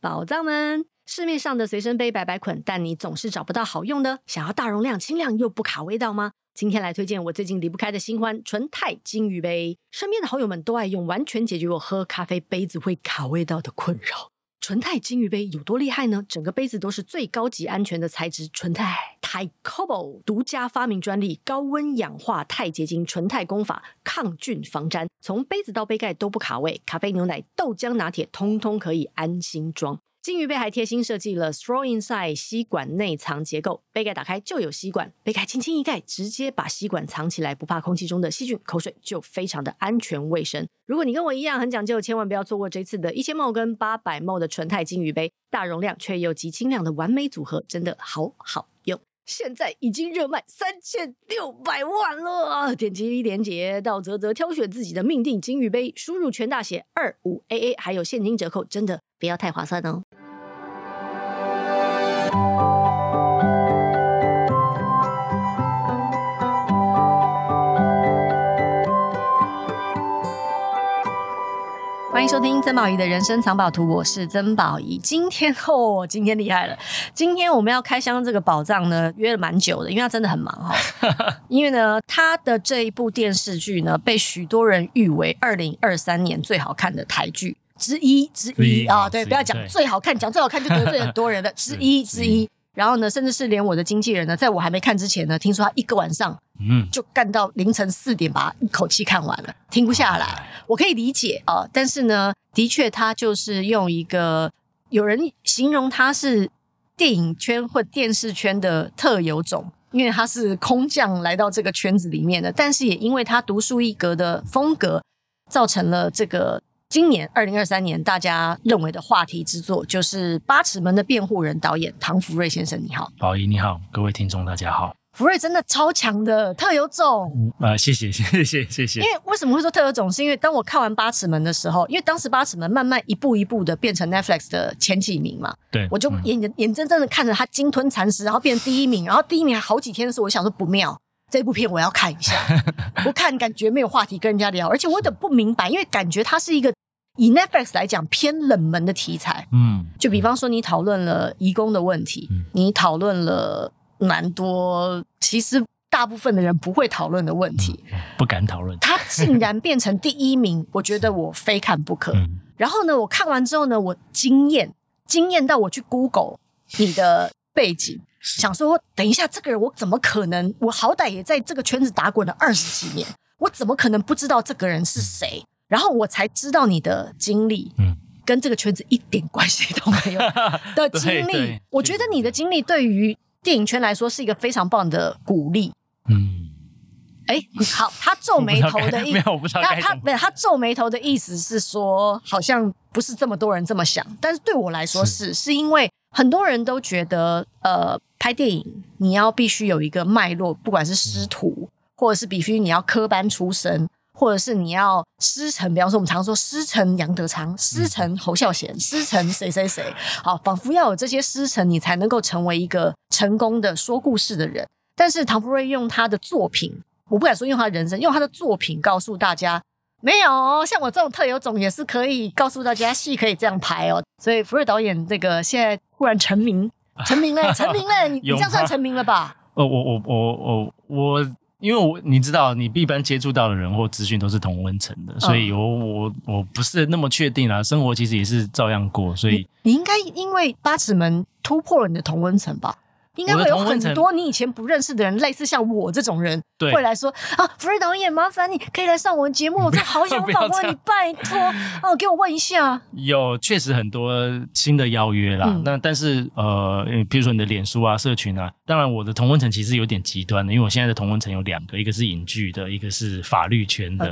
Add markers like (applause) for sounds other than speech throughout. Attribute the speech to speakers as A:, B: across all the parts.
A: 宝藏们，市面上的随身杯白白捆，但你总是找不到好用的。想要大容量、轻量又不卡味道吗？今天来推荐我最近离不开的新欢——纯钛金鱼杯。身边的好友们都爱用，完全解决我喝咖啡杯子会卡味道的困扰。纯钛金鱼杯有多厉害呢？整个杯子都是最高级安全的材质，纯钛钛 Cobalt 独家发明专利，高温氧化钛结晶纯钛工法，抗菌防粘，从杯子到杯盖都不卡位。咖啡、牛奶、豆浆、拿铁，通通可以安心装。金鱼杯还贴心设计了 straw inside 吸管内藏结构，杯盖打开就有吸管，杯盖轻轻一盖，直接把吸管藏起来，不怕空气中的细菌、口水，就非常的安全卫生。如果你跟我一样很讲究，千万不要错过这次的一千 ml 跟八百 ml 的纯钛金鱼杯，大容量却又极轻量的完美组合，真的好好。现在已经热卖三千六百万了，点击链接到泽泽挑选自己的命定金玉杯，输入全大写二五 AA，还有现金折扣，真的不要太划算哦。欢迎收听曾宝仪的人生藏宝图，我是曾宝仪。今天哦，今天厉害了！今天我们要开箱这个宝藏呢，约了蛮久的，因为他真的很忙哈、哦。(laughs) 因为呢，他的这一部电视剧呢，被许多人誉为二零二三年最好看的台剧之一之一啊、哦。对，不要讲最好看，讲最好看就得罪很多人的之一之一。然后呢，甚至是连我的经纪人呢，在我还没看之前呢，听说他一个晚上，嗯，就干到凌晨四点，把一口气看完了，停不下来。我可以理解啊、哦，但是呢，的确他就是用一个有人形容他是电影圈或电视圈的特有种，因为他是空降来到这个圈子里面的，但是也因为他独树一格的风格，造成了这个。今年二零二三年，大家认为的话题之作就是《八尺门的辩护人》导演唐福瑞先生，你好，
B: 宝仪你好，各位听众大家好。
A: 福瑞真的超强的特有种，
B: 啊、呃，谢谢谢谢谢谢。
A: 因为为什么会说特有种？是因为当我看完《八尺门》的时候，因为当时《八尺门》慢慢一步一步的变成 Netflix 的前几名嘛，
B: 对，
A: 我就眼、嗯、眼睁睁的看着他鲸吞蚕食，然后变成第一名，然后第一名还好几天的时候，我想说不妙，这部片我要看一下，(laughs) 不看感觉没有话题跟人家聊，而且我有点不明白，因为感觉它是一个。以 Netflix 来讲，偏冷门的题材，嗯，就比方说你讨论了移工的问题，嗯、你讨论了蛮多，其实大部分的人不会讨论的问题，
B: 嗯、不敢讨论。
A: 它竟然变成第一名，我觉得我非看不可。嗯、然后呢，我看完之后呢，我惊艳，惊艳到我去 Google 你的背景，想说，等一下这个人我怎么可能？我好歹也在这个圈子打滚了二十几年，我怎么可能不知道这个人是谁？嗯然后我才知道你的经历，嗯，跟这个圈子一点关系都没有 (laughs) 的经历。我觉得你的经历对于电影圈来说是一个非常棒的鼓励。嗯，哎，好，他皱眉头的意思，他他不是他皱眉头的意思是说，好像不是这么多人这么想，但是对我来说是，是，是因为很多人都觉得，呃，拍电影你要必须有一个脉络，不管是师徒，嗯、或者是必须你要科班出身。或者是你要师承，比方说我们常说师承杨德昌、师承侯孝贤、师承谁谁谁，好，仿佛要有这些师承，你才能够成为一个成功的说故事的人。但是唐福瑞用他的作品，我不敢说用他的人生，用他的作品告诉大家，没有像我这种特有种也是可以告诉大家戏可以这样拍哦。所以福瑞导演这个现在忽然成名，成名了，成名了，你 (laughs) 你这样算成名了吧？
B: 呃，我我我我我。因为我你知道，你一般接触到的人或资讯都是同温层的，所以我我我不是那么确定啊。生活其实也是照样过，所以
A: 你，你应该因为八尺门突破了你的同温层吧？应该会有很多你以前不认识的人，类似像我这种人，对会来说啊，福瑞导演，麻烦你可以来上我们节目，(laughs) 我好想访问你，拜托哦，给我问一下。
B: 有确实很多新的邀约啦，嗯、那但是呃，比如说你的脸书啊、社群啊，当然我的同温层其实有点极端的，因为我现在的同温层有两个，一个是影剧的，一个是法律圈的。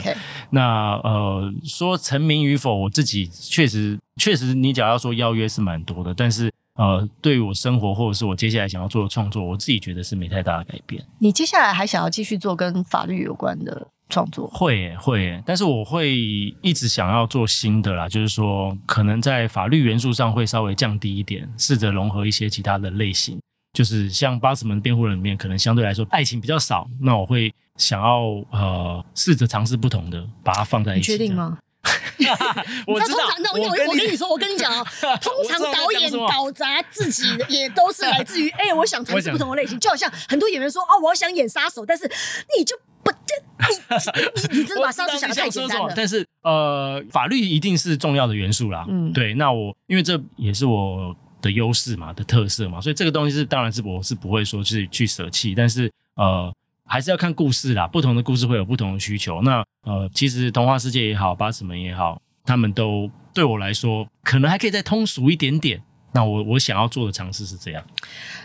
B: 那呃，说成名与否，我自己确实确实，你假如要说邀约是蛮多的，但是。呃，对于我生活或者是我接下来想要做的创作，我自己觉得是没太大的改变。
A: 你接下来还想要继续做跟法律有关的创作？
B: 会耶会耶，但是我会一直想要做新的啦，就是说可能在法律元素上会稍微降低一点，试着融合一些其他的类型。就是像《八尺门辩护人》里面，可能相对来说爱情比较少，那我会想要呃试着尝试不同的，把它放在一起。
A: 你确定吗？(laughs)
B: 我知道，
A: 那我我跟你说，我跟你讲啊，(laughs) 通常导演搞砸自己也都是来自于 (laughs) 哎，我想尝试不同的类型，就好像很多演员说哦，我要想演杀手，但是你就不，你你你真的把杀手想的太简单了。
B: 但是呃，法律一定是重要的元素啦。嗯，对，那我因为这也是我的优势嘛，的特色嘛，所以这个东西是当然是我是不会说去去舍弃，但是呃。还是要看故事啦，不同的故事会有不同的需求。那呃，其实童话世界也好，八尺门也好，他们都对我来说，可能还可以再通俗一点点。那我我想要做的尝试是这样。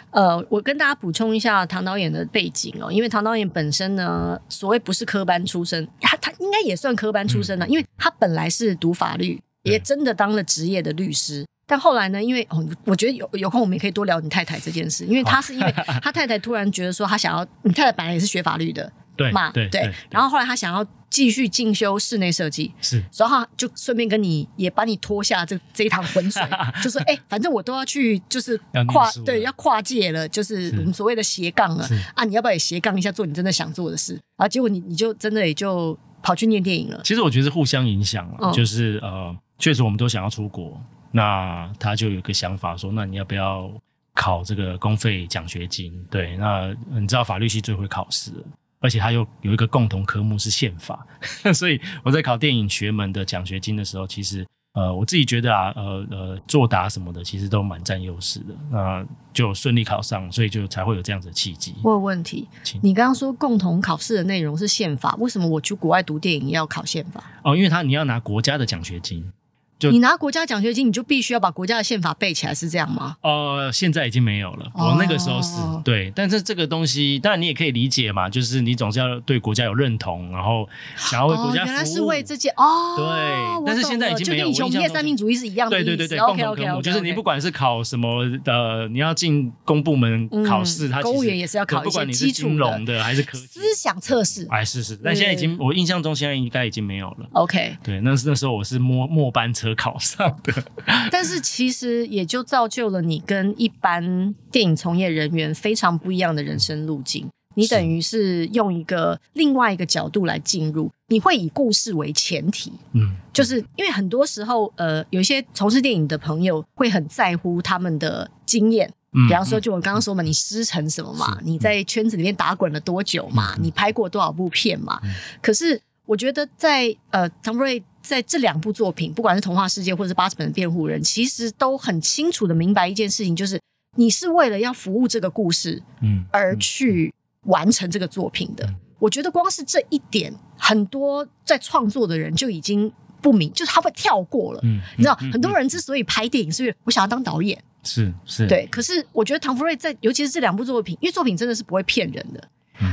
A: 呃，我跟大家补充一下唐导演的背景哦，因为唐导演本身呢，所谓不是科班出身，他他应该也算科班出身的，嗯、因为他本来是读法律，也真的当了职业的律师。但后来呢？因为哦，我觉得有有空我们也可以多聊你太太这件事，因为他是因为他太太突然觉得说他想要，你太太本来也是学法律的，(laughs)
B: 对
A: 嘛？对对。然后后来他想要继续进修室内设计，是，然后就顺便跟你也把你拖下这这一趟浑水，(laughs) 就说哎，反正我都要去，就是跨对要跨界了，就是我们所谓的斜杠了啊，你要不要也斜杠一下，做你真的想做的事？然后结果你你就真的也就跑去念电影了。
B: 其实我觉得是互相影响了，就是呃，确实我们都想要出国。那他就有个想法说，那你要不要考这个公费奖学金？对，那你知道法律系最会考试，而且他又有一个共同科目是宪法，(laughs) 所以我在考电影学门的奖学金的时候，其实呃我自己觉得啊，呃呃作答什么的，其实都蛮占优势的。那就顺利考上，所以就才会有这样子的契机。
A: 我有问题，请你刚刚说共同考试的内容是宪法，为什么我去国外读电影要考宪法？
B: 哦，因为他你要拿国家的奖学金。就
A: 你拿国家奖学金，你就必须要把国家的宪法背起来，是这样吗？
B: 呃，现在已经没有了。我那个时候是、哦、对，但是这个东西当然你也可以理解嘛，就是你总是要对国家有认同，然后想要为国家原来是为这件哦。对，但是现在已经没有。就跟以前三民主义是一样的。对对对对，共同科目就是你不管是考什么的，你要进公部门考试，嗯、它公务员也是要考不管你是金融的还是科
A: 思想测试。
B: 哎，是是，但现在已经，我印象中现在应该已经没有了。
A: OK，
B: 对，那是那时候我是末末班车考上的。(laughs)
A: 但是其实也就造就了你跟一般电影从业人员非常不一样的人生路径。你等于是用一个另外一个角度来进入，你会以故事为前提。嗯，就是因为很多时候，呃，有一些从事电影的朋友会很在乎他们的经验。嗯，比方说，就我刚刚说嘛，你师承什么嘛？你在圈子里面打滚了多久嘛？你拍过多少部片嘛？可是我觉得在呃，唐福瑞。在这两部作品，不管是《童话世界》或者是《八十本的辩护人》，其实都很清楚的明白一件事情，就是你是为了要服务这个故事，嗯，而去完成这个作品的。嗯嗯、我觉得光是这一点，很多在创作的人就已经不明，就是他会跳过了。嗯，嗯你知道，嗯、很多人之所以拍电影，是因为我想要当导演，
B: 是是，
A: 对。可是我觉得唐福瑞在，尤其是这两部作品，因为作品真的是不会骗人的。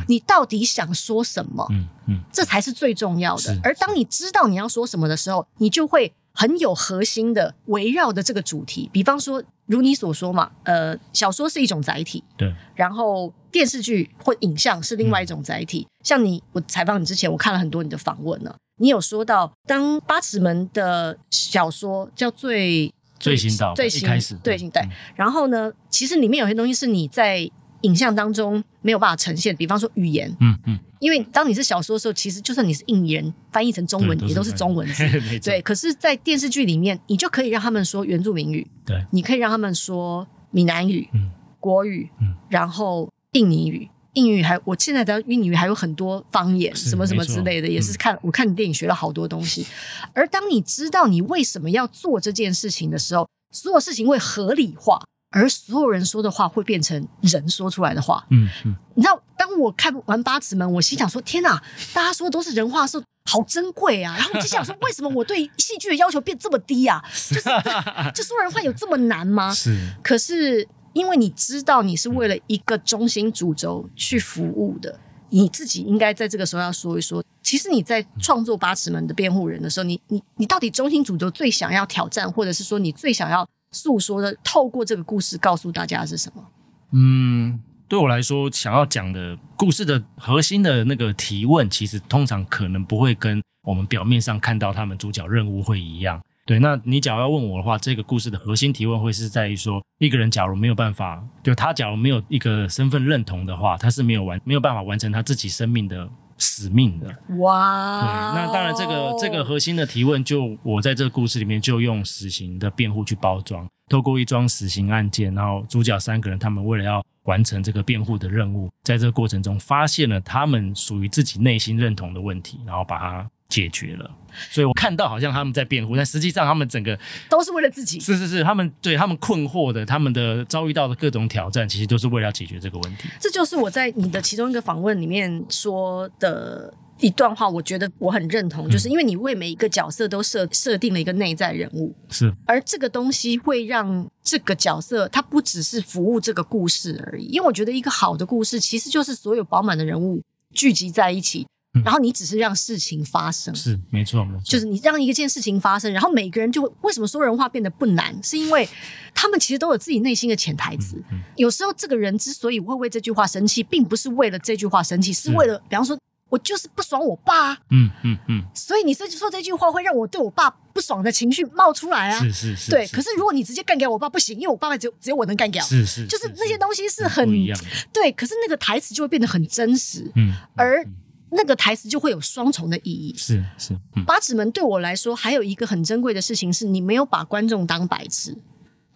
A: 你到底想说什么？嗯嗯，这才是最重要的。而当你知道你要说什么的时候，你就会很有核心的围绕着这个主题。比方说，如你所说嘛，呃，小说是一种载体，对。然后电视剧或影像是另外一种载体。像你，我采访你之前，我看了很多你的访问呢。你有说到，当八尺门的小说叫最
B: 最新到
A: 最新开始对对。然后呢，其实里面有些东西是你在。影像当中没有办法呈现，比方说语言，嗯嗯，嗯因为当你是小说的时候，其实就算你是印尼人翻译成中文，也都是中文字，(laughs) 错。对。可是，在电视剧里面，你就可以让他们说原住民语，对，你可以让他们说闽南语、嗯、国语，嗯，然后印尼语、印语还，我现在知道印尼语还有很多方言，什么什么之类的，也是看、嗯、我看你电影学了好多东西。而当你知道你为什么要做这件事情的时候，所有事情会合理化。而所有人说的话会变成人说出来的话。嗯嗯，你知道，当我看完八尺门，我心想说：“天哪，大家说的都是人话，说好珍贵啊！”然后我就想说：“为什么我对戏剧的要求变这么低啊？(laughs) 就是 (laughs) 就说人话有这么难吗？”是。可是因为你知道你是为了一个中心主轴去服务的，你自己应该在这个时候要说一说。其实你在创作八尺门的辩护人的时候，你你你到底中心主轴最想要挑战，或者是说你最想要？诉说的，透过这个故事告诉大家是什么？
B: 嗯，对我来说，想要讲的故事的核心的那个提问，其实通常可能不会跟我们表面上看到他们主角任务会一样。对，那你假如要问我的话，这个故事的核心提问会是在于说，一个人假如没有办法，就他假如没有一个身份认同的话，他是没有完没有办法完成他自己生命的使命的。
A: 哇，
B: 对，然这个这个核心的提问，就我在这个故事里面就用死刑的辩护去包装，透过一桩死刑案件，然后主角三个人他们为了要完成这个辩护的任务，在这个过程中发现了他们属于自己内心认同的问题，然后把它。解决了，所以我看到好像他们在辩护，但实际上他们整个
A: 都是为了自己。
B: 是是是，他们对他们困惑的，他们的遭遇到的各种挑战，其实都是为了要解决这个问题。
A: 这就是我在你的其中一个访问里面说的一段话，我觉得我很认同，就是因为你为每一个角色都设设定了一个内在人物，
B: 是，
A: 而这个东西会让这个角色他不只是服务这个故事而已。因为我觉得一个好的故事其实就是所有饱满的人物聚集在一起。然后你只是让事情发生，
B: 是没错没错，
A: 就是你让一个件事情发生，然后每个人就会为什么说人话变得不难，是因为他们其实都有自己内心的潜台词。嗯嗯、有时候这个人之所以会为这句话生气，并不是为了这句话生气，是。为了比方说我就是不爽我爸，
B: 嗯嗯嗯，
A: 所以你说说这句话会让我对我爸不爽的情绪冒出来啊，
B: 是是是，
A: 对。可是如果你直接干掉我爸不行，因为我爸爸只有只有我能干掉，
B: 是是，
A: 就是那些东西是很，对。可是那个台词就会变得很真实，
B: 嗯，
A: 而。那个台词就会有双重的意义。
B: 是是，
A: 嗯、八尺门对我来说还有一个很珍贵的事情是，你没有把观众当白痴。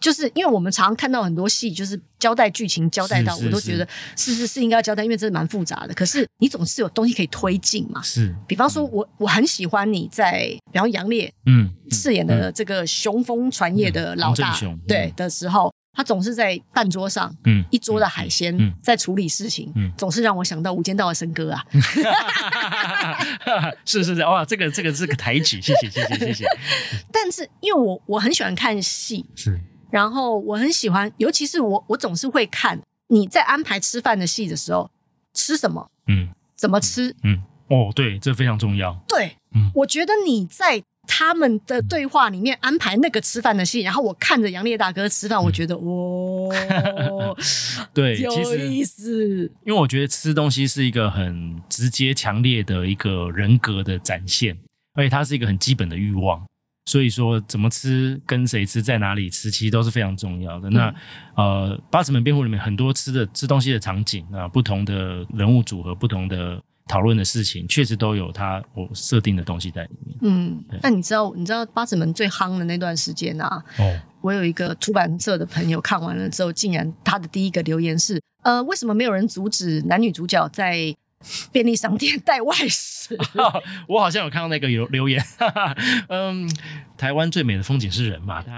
A: 就是因为我们常常看到很多戏，就是交代剧情交代到，我都觉得是是是应该要交代，因为这是蛮复杂的。可是你总是有东西可以推进嘛。
B: 是，
A: 比方说我我很喜欢你在，比方杨烈嗯饰演的这个雄风传业的老大、嗯嗯、对的时候。他总是在饭桌上，嗯，一桌的海鲜在处理事情，嗯，总是让我想到《无间道》的森哥啊，(laughs) (laughs)
B: 是是是，哇，这个这个是个抬举，谢谢谢谢谢谢。(laughs)
A: 但是因为我我很喜欢看戏，
B: 是，
A: 然后我很喜欢，尤其是我我总是会看你在安排吃饭的戏的时候吃什么，嗯，怎么吃，
B: 嗯，嗯，哦，对，这非常重要，
A: 对，嗯，我觉得你在。他们的对话里面安排那个吃饭的戏，然后我看着杨烈大哥吃饭，我觉得哇 (laughs) (laughs)
B: 对，
A: 有意思。
B: 因为我觉得吃东西是一个很直接、强烈的一个人格的展现，而且它是一个很基本的欲望。所以说，怎么吃、跟谁吃、在哪里吃，其实都是非常重要的。嗯、那呃，八尺门辩护里面很多吃的吃东西的场景啊，不同的人物组合，不同的。讨论的事情确实都有它我设定的东西在里面。
A: 嗯，那你知道你知道八尺门最夯的那段时间啊？哦，我有一个出版社的朋友看完了之后，竟然他的第一个留言是：呃，为什么没有人阻止男女主角在便利商店带外食？
B: 哦，(laughs) 我好像有看到那个留留言。(laughs) 嗯，台湾最美的风景是人嘛？啊，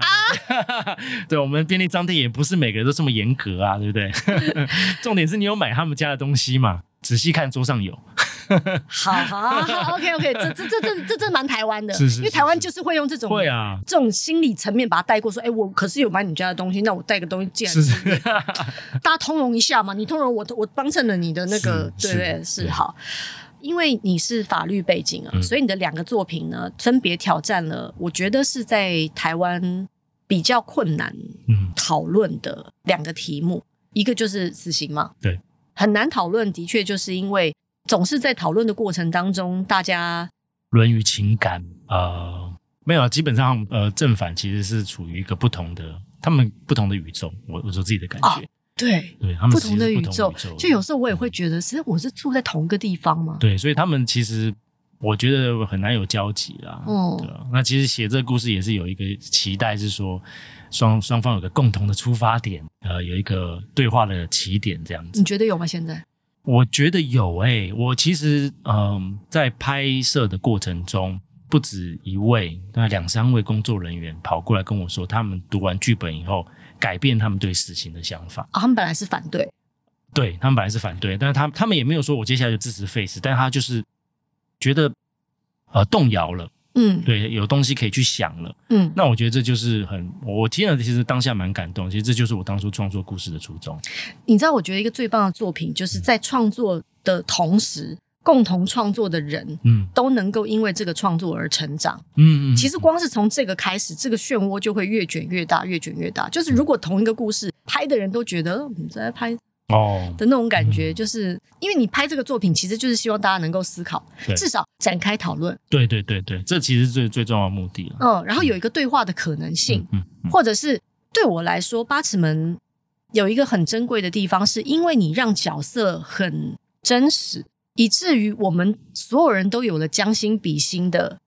B: (laughs) 对，我们便利商店也不是每个人都这么严格啊，对不对？重点是你有买他们家的东西嘛？仔细看桌上有。(laughs)
A: 好好好，OK OK，(laughs) 这这这这这这蛮台湾的，
B: 是是是是，
A: 因为台湾就是会用这种
B: 会啊。
A: 这种心理层面把它带过，说，哎，我可是有买你家的东西，那我带个东西进来，(laughs) 大家通融一下嘛，你通融我，我帮衬了你的那个，对不对？是好，因为你是法律背景啊，嗯、所以你的两个作品呢，分别挑战了，我觉得是在台湾比较困难讨论的两个题目，嗯、一个就是死刑嘛，
B: 对，
A: 很难讨论，的确就是因为。总是在讨论的过程当中，大家
B: 论于情感，呃，没有，基本上，呃，正反其实是处于一个不同的，他们不同的宇宙。我我说自己的感觉，
A: 哦、对，
B: 对，他们
A: 不同的宇宙，就有时候我也会觉得，其实我是住在同一个地方嘛。
B: 对，所以他们其实我觉得很难有交集啦。嗯，对，那其实写这个故事也是有一个期待，是说双双方有个共同的出发点，呃，有一个对话的起点这样子。
A: 你觉得有吗？现在？
B: 我觉得有诶、欸，我其实嗯，在拍摄的过程中，不止一位，那两三位工作人员跑过来跟我说，他们读完剧本以后，改变他们对死刑的想法。
A: 啊、哦，他们本来是反对，
B: 对他们本来是反对，但是他他们也没有说我接下来就支持 Face，，但他就是觉得呃动摇了。嗯，对，有东西可以去想了。嗯，那我觉得这就是很，我听了其实当下蛮感动。其实这就是我当初创作故事的初衷。
A: 你知道，我觉得一个最棒的作品，就是在创作的同时，嗯、共同创作的人，嗯，都能够因为这个创作而成长。嗯嗯。其实光是从这个开始，这个漩涡就会越卷越大，越卷越大。就是如果同一个故事拍的人都觉得你在拍。哦，的那种感觉，就是因为你拍这个作品，其实就是希望大家能够思考，至少展开讨论。
B: 对对对对，这其实是最最重要的目的了。
A: 嗯，然后有一个对话的可能性，嗯，或者是对我来说，八尺门有一个很珍贵的地方，是因为你让角色很真实，以至于我们所有人都有了将心比心的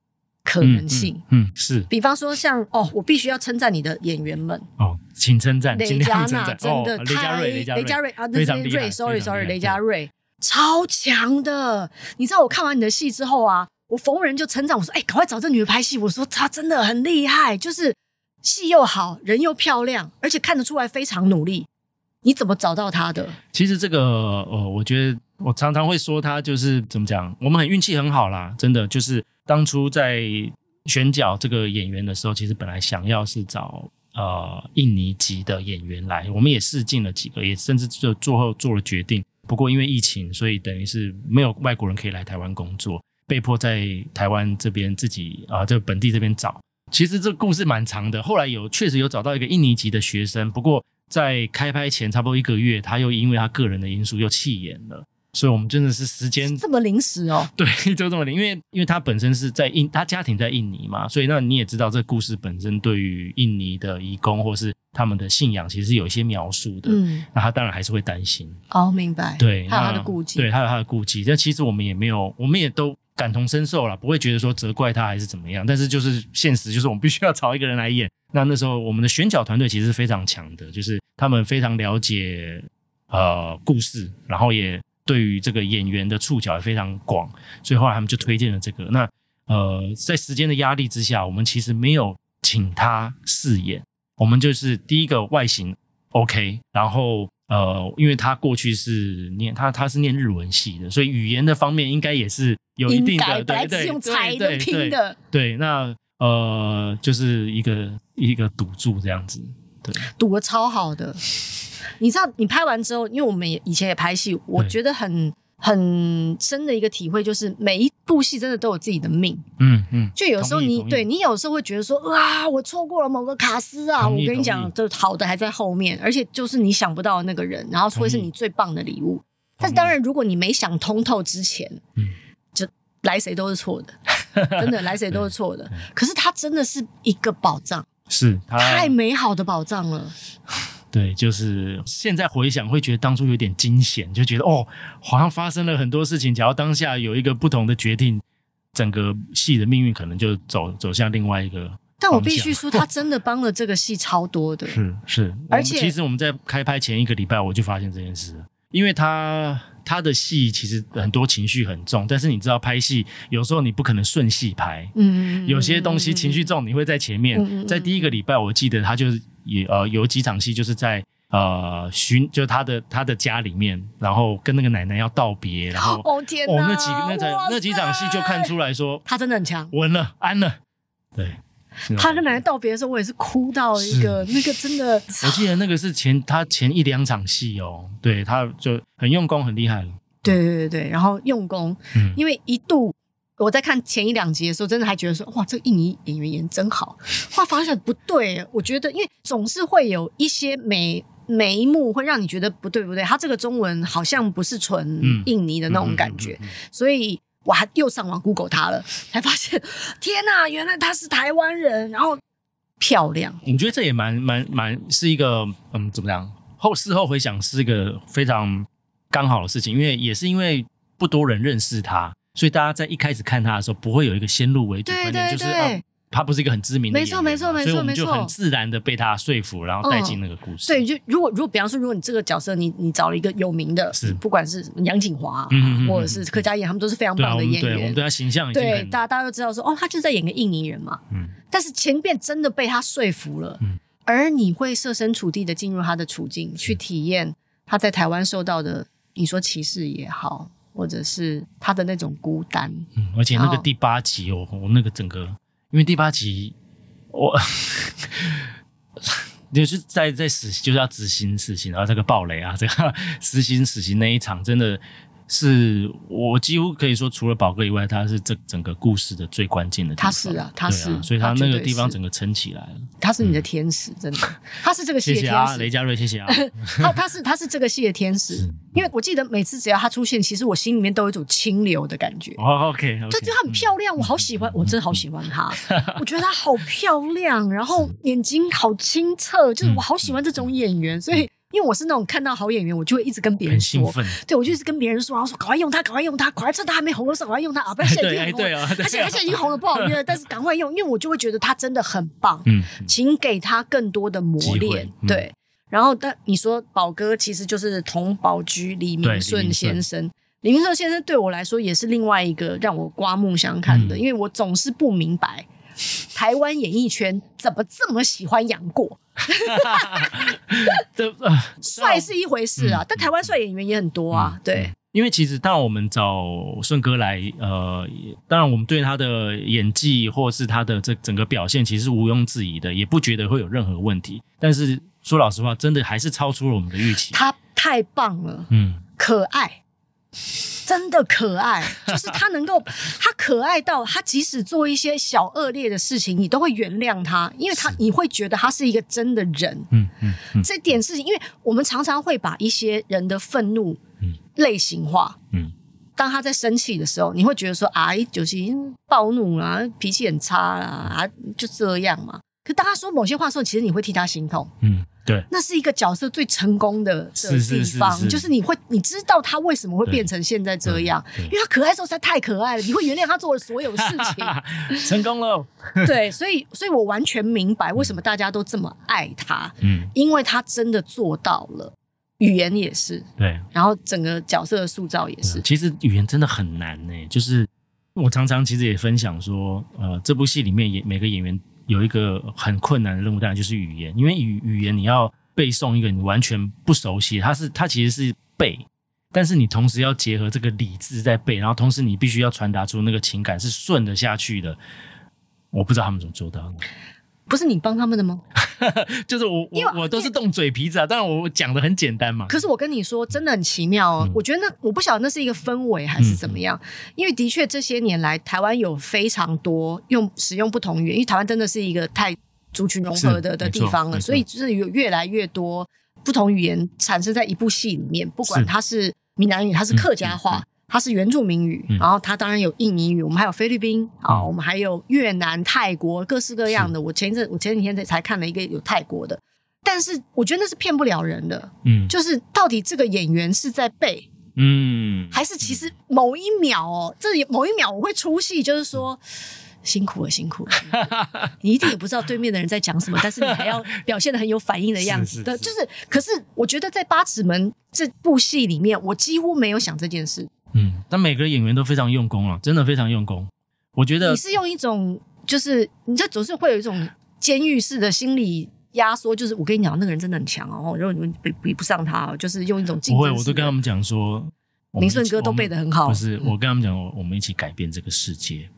A: 可能性。
B: 嗯，是。
A: 比方说像，像哦，我必须要称赞你的演员们
B: 哦，请称赞，
A: 雷佳娜真的
B: 雷佳瑞，
A: 雷佳瑞啊，那是瑞，sorry sorry，雷佳瑞
B: 超
A: 强的。你知道我看完你的戏之后啊，我逢人就称赞我说，哎，赶快找这女的拍戏。我说她真的很厉害，就是戏又好，人又漂亮，而且看得出来非常努力。你怎么找到她的？
B: 其实这个呃，我觉得我常常会说她就是怎么讲，我们很运气很好啦，真的就是当初在选角这个演员的时候，其实本来想要是找呃印尼籍的演员来，我们也试镜了几个，也甚至就最后做了决定。不过因为疫情，所以等于是没有外国人可以来台湾工作，被迫在台湾这边自己啊，就、本地这边找。其实这个故事蛮长的，后来有确实有找到一个印尼籍的学生，不过。在开拍前差不多一个月，他又因为他个人的因素又弃演了，所以我们真的是时间
A: 这么临时哦。(laughs)
B: 对，就这么临，因为因为他本身是在印，他家庭在印尼嘛，所以那你也知道，这个故事本身对于印尼的移工或是他们的信仰，其实是有一些描述的。嗯，那他当然还是会担心。
A: 哦，明白。
B: 对，
A: 他有他的顾忌。
B: 对，他有他的顾忌。但其实我们也没有，我们也都感同身受了，不会觉得说责怪他还是怎么样。但是就是现实，就是我们必须要找一个人来演。(laughs) 那那时候我们的选角团队其实是非常强的，就是他们非常了解呃故事，然后也对于这个演员的触角也非常广，所以后来他们就推荐了这个。那呃在时间的压力之下，我们其实没有请他试演，我们就是第一个外形 OK，然后呃因为他过去是念他他是念日文系的，所以语言的方面应该也是有一定的，对对
A: 用猜的拼的，
B: 对那。呃，就是一个一个赌注这样子，对，
A: 赌的超好的。(laughs) 你知道，你拍完之后，因为我们也以前也拍戏，我觉得很很深的一个体会就是，每一部戏真的都有自己的命。
B: 嗯嗯，
A: 就有时候你对你有时候会觉得说，哇，我错过了某个卡司啊！我跟你讲，就好的还在后面，而且就是你想不到的那个人，然后会是你最棒的礼物。但是当然，如果你没想通透之前，嗯，就来谁都是错的。真的来谁都是错的，(laughs) 可是它真的是一个宝藏，
B: 是
A: 太美好的宝藏了。(laughs)
B: 对，就是现在回想会觉得当初有点惊险，就觉得哦，好像发生了很多事情。假如当下有一个不同的决定，整个戏的命运可能就走走向另外一个。
A: 但我必须说，他真的帮了这个戏超多的。
B: 是 (laughs) 是，而且其实我们在开拍前一个礼拜我就发现这件事，因为他。他的戏其实很多情绪很重，但是你知道拍戏有时候你不可能顺戏拍，嗯，有些东西情绪重，你会在前面，嗯、在第一个礼拜，我记得他就是也呃有几场戏就是在呃寻就他的他的家里面，然后跟那个奶奶要道别，然后 (laughs)
A: 哦天哪，
B: 哦那几那场那几场戏就看出来说
A: 他真的很强，
B: 稳了安了，对。
A: 他跟奶奶道别的时候，我也是哭到一个那个真的。
B: 我记得那个是前他前一两场戏哦，对，他就很用功，很厉害了。
A: 对对对对，然后用功，嗯，因为一度我在看前一两集的时候，真的还觉得说，哇，这个印尼演员演真好。后来发现不对，我觉得因为总是会有一些每每一幕会让你觉得不对不对，他这个中文好像不是纯印尼的那种感觉，所以。我还又上网 Google 他了，才发现天哪，原来他是台湾人，然后漂亮。
B: 我觉得这也蛮蛮蛮是一个嗯，怎么样？后事后回想是一个非常刚好的事情，因为也是因为不多人认识他，所以大家在一开始看他的时候不会有一个先入为主观念，就是。啊他不是一个很知名的
A: 没错没错没错，所以我们
B: 就很自然的被他说服，然后带进那个故事。
A: 嗯、对，就如果如果比方说，如果你这个角色你你找了一个有名的，是不管是杨景华，嗯、或者是柯佳嬿，他们都是非常棒的演员。
B: 对，我们对他形象，
A: 对大家大家都知道说，哦，他就是在演个印尼人嘛。嗯。但是前面真的被他说服了，嗯。而你会设身处地的进入他的处境，去体验他在台湾受到的，你说歧视也好，或者是他的那种孤单。
B: 嗯。而且那个第八集哦，我那个整个，因为第八集。(laughs) 我就是在在死，就是要执行死刑，然后这个暴雷啊，这个 (laughs) 执行死刑那一场，真的。是我几乎可以说，除了宝哥以外，他是这整个故事的最关键的地方。
A: 他是啊，他是，
B: 啊、所以他那个地方整个撑起来了。
A: 他是你的天使，嗯、真的，他是这个戏的天使。谢谢啊，
B: 雷佳瑞，谢谢啊。(laughs)
A: 他他是他是这个戏的天使，因为我记得每次只要他出现，其实我心里面都有一种清流的感觉。
B: 哦，OK，就
A: 觉得他很漂亮，我好喜欢，我真的好喜欢他。我觉得他好漂亮，然后 (laughs) 眼睛好清澈，就是我好喜欢这种演员，所以。因为我是那种看到好演员，我就会一直跟别人说，
B: 很兴奋。
A: 对我就一直跟别人说，然后说赶快用他，赶快用他，赶快趁他还没红的时候赶快用他啊！不然 (laughs) 现在已经红了，
B: 对啊，
A: 而且而且已经红了不好约，(laughs) 但是赶快用，因为我就会觉得他真的很棒，
B: 嗯，
A: 请给他更多的磨练，
B: 嗯、
A: 对。然后但你说宝哥其实就是同宝居李明顺先生。李明顺先生对我来说也是另外一个让我刮目相看的，嗯、因为我总是不明白 (laughs) 台湾演艺圈怎么这么喜欢杨过。(laughs) 帅是一回事啊，嗯、但台湾帅演员也很多啊。嗯、对，
B: 因为其实当我们找顺哥来，呃，当然我们对他的演技或是他的这整个表现其实是毋庸置疑的，也不觉得会有任何问题。但是说老实话，真的还是超出了我们的预期。
A: 他太棒了，嗯，可爱。真的可爱，(laughs) 就是他能够，他可爱到他即使做一些小恶劣的事情，你都会原谅他，因为他你会觉得他是一个真的人。嗯嗯，嗯这点事情，因为我们常常会把一些人的愤怒类型化。嗯，当他在生气的时候，你会觉得说啊，就是暴怒啊，脾气很差啊，就这样嘛。可当他说某些话的时候，其实你会替他心痛。嗯。对，那是一个角色最成功的的地方，就是你会你知道他为什么会变成现在这样，因为他可爱的时候实在太可爱了，你会原谅他做的所有事情，(laughs)
B: 成功了。(laughs)
A: 对，所以所以我完全明白为什么大家都这么爱他，嗯，因为他真的做到了，语言也是对，然后整个角色的塑造也是。
B: 其实语言真的很难呢，就是我常常其实也分享说，呃，这部戏里面演每个演员。有一个很困难的任务，当然就是语言，因为语语言你要背诵一个你完全不熟悉，它是它其实是背，但是你同时要结合这个理智在背，然后同时你必须要传达出那个情感是顺得下去的。我不知道他们怎么做到的。
A: 不是你帮他们的吗？(laughs)
B: 就是我，我我都是动嘴皮子啊。当然我讲的很简单嘛。
A: 可是我跟你说，真的很奇妙哦。嗯、我觉得那我不晓得那是一个氛围还是怎么样。嗯、因为的确这些年来，台湾有非常多用使用不同语言，因为台湾真的是一个太族群融合的的地方了，所以就是有越来越多不同语言产生在一部戏里面。不管它是闽南语，它是客家话。嗯嗯嗯它是原住民语，嗯、然后它当然有印尼语，我们还有菲律宾啊，嗯、我们还有越南、泰国，各式各样的。我前一阵，我前几天才才看了一个有泰国的，但是我觉得那是骗不了人的。嗯，就是到底这个演员是在背，嗯，还是其实某一秒哦，这某一秒我会出戏，就是说。(laughs) 辛苦了，辛苦了！你一定也不知道对面的人在讲什么，但是你还要表现的很有反应的样子 (laughs) 的，就是。可是我觉得在《八尺门》这部戏里面，我几乎没有想这件事。
B: 嗯，但每个演员都非常用功啊，真的非常用功。我觉得
A: 你是用一种，就是你这总是会有一种监狱式的心理压缩，就是我跟你讲，那个人真的很强哦，然后你们比比不上他，就是用一种竞争。
B: 不会，我都跟他们讲说，
A: 林顺哥都背得很好。
B: 不是，我跟他们讲，我们一起改变这个世界。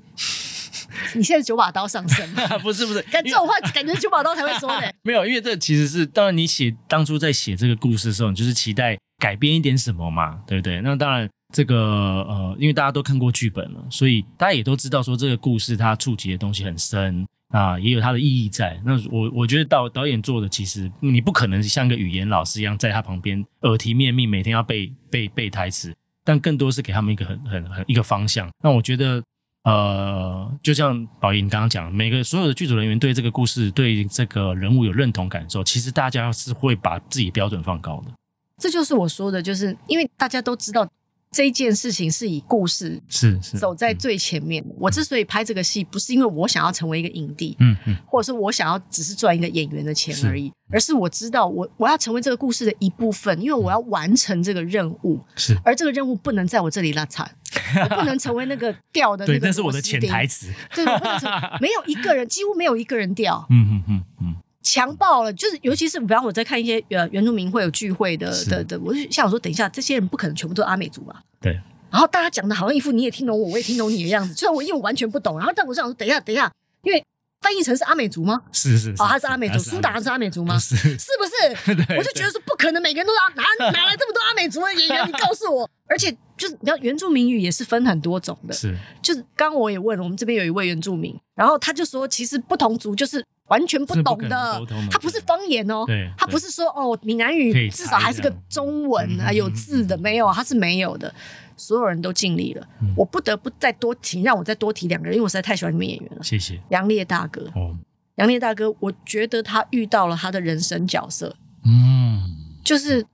A: 你现在九把刀上身
B: 不是 (laughs) 不是，
A: 感 (laughs) 这种话感觉九把刀才会说的。(laughs)
B: 没有，因为这其实是当然，你写当初在写这个故事的时候，你就是期待改变一点什么嘛，对不对？那当然，这个呃，因为大家都看过剧本了，所以大家也都知道说这个故事它触及的东西很深啊，也有它的意义在。那我我觉得导导演做的，其实你不可能像个语言老师一样在他旁边耳提面命，每天要背背背台词，但更多是给他们一个很很很一个方向。那我觉得。呃，就像宝仪你刚刚讲，每个所有的剧组人员对这个故事、对这个人物有认同感受，其实大家是会把自己标准放高的。
A: 这就是我说的，就是因为大家都知道。这一件事情是以故事
B: 是是
A: 走在最前面。我之所以拍这个戏，不是因为我想要成为一个影帝，
B: 嗯嗯，
A: 或者是我想要只是赚一个演员的钱而已，而是我知道我我要成为这个故事的一部分，因为我要完成这个任务。
B: 是，
A: 而这个任务不能在我这里拉惨，(laughs) 我不能成为那个掉的那个。
B: 对，那是我的潜台词。
A: 对，我不能成，没有一个人，几乎没有一个人掉。
B: 嗯嗯嗯嗯。
A: 强暴了，就是尤其是比方我在看一些呃原住民会有聚会的是的的，我就想说，等一下这些人不可能全部都是阿美族吧？
B: 对。
A: 然后大家讲的好像一副你也听懂我，我也听懂你的样子，虽然我因为我完全不懂。然后但我想说，等一下，等一下，因为翻译成是阿美族吗？
B: 是是是，
A: 哦，他是阿美族，苏打是阿美族吗？(laughs)
B: 是是
A: 不是？(laughs) 我就觉得说不可能，每个人都要拿拿来这么多阿美族的演员，你告诉我。(laughs) 而且就是你知道原住民语也是分很多种的，
B: 是
A: 就是刚刚我也问了，我们这边有一位原住民，然后他就说，其实不同族就是。完全不懂的，它不是方言哦，它不是说哦，闽南语至少还是个中文啊，有字的没有，它是没有的。所有人都尽力了，我不得不再多提，让我再多提两个人，因为我实在太喜欢你们演员了。
B: 谢谢
A: 杨烈大哥。哦，杨烈大哥，我觉得他遇到了他的人生角色。
B: 嗯，
A: 就是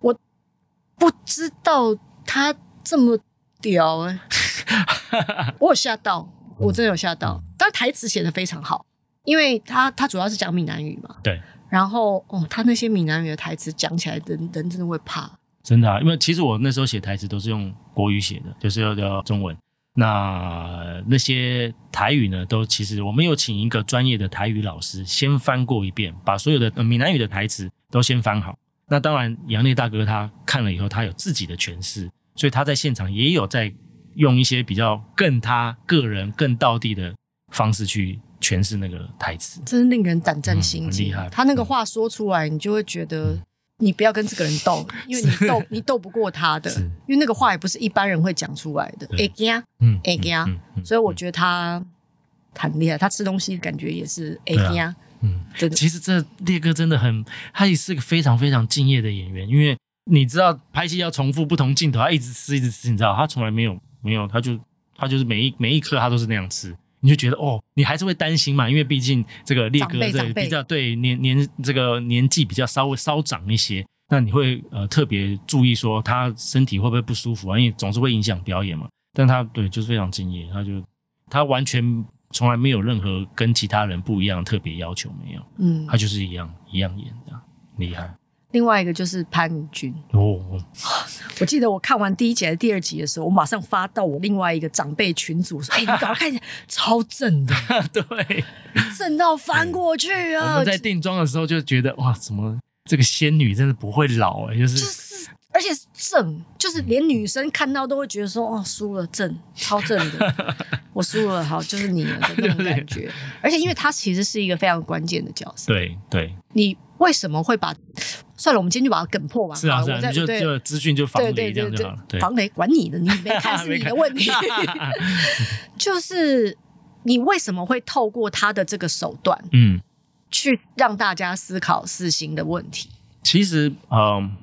A: 我不知道他这么屌哎、欸，(laughs) 我有吓到，我真的有吓到。但台词写的非常好，因为他他主要是讲闽南语嘛，
B: 对。
A: 然后哦，他那些闽南语的台词讲起来，人人真的会怕。
B: 真的啊，因为其实我那时候写台词都是用国语写的，就是要要中文。那那些台语呢，都其实我们有请一个专业的台语老师先翻过一遍，把所有的闽南语的台词都先翻好。那当然，杨烈大哥他看了以后，他有自己的诠释，所以他在现场也有在用一些比较更他个人更道地的方式去诠释那个台词，
A: 真是令人胆战心惊。嗯，很厉害。他那个话说出来，你就会觉得。嗯你不要跟这个人斗，(laughs) 因为你斗你斗不过他的，因为那个话也不是一般人会讲出来的。会惊，嗯，会惊，所以我觉得他很厉害。他吃东西感觉也是会惊，嗯，真的。
B: 其实这烈哥真的很，他也是个非常非常敬业的演员。因为你知道拍戏要重复不同镜头，他一直吃一直吃，你知道他从来没有没有，他就他就是每一每一颗他都是那样吃。你就觉得哦，你还是会担心嘛，因为毕竟这个烈哥这比较对年年这个年纪比较稍微稍长一些，那你会呃特别注意说他身体会不会不舒服啊？因为总是会影响表演嘛。但他对就是非常敬业，他就他完全从来没有任何跟其他人不一样特别要求没有，嗯，他就是一样一样演的，厉害。
A: 另外一个就是潘宇君哦，(laughs) 我记得我看完第一集还是第二集的时候，我马上发到我另外一个长辈群组说：“哎、欸，你赶快看一下，超正的，(laughs)
B: 对，
A: 正到翻过去啊！”
B: 我们在定妆的时候就觉得哇，怎么这个仙女真的不会老哎、欸，就是。就是
A: 而且是正，就是连女生看到都会觉得说：“哦，输了正，超正的，(laughs) 我输了，好，就是你了的那种感觉。”而且，因为她其实是一个非常关键的角色。
B: 对对，
A: 你为什么会把？算了，我们今天就把它梗破吧。
B: 是啊，是啊，就就资讯就防雷这样就好了。
A: 防雷管你的，你没看是你的问题。(laughs) (laughs) 就是你为什么会透过他的这个手段，嗯，去让大家思考死刑的问题？
B: 其实，嗯。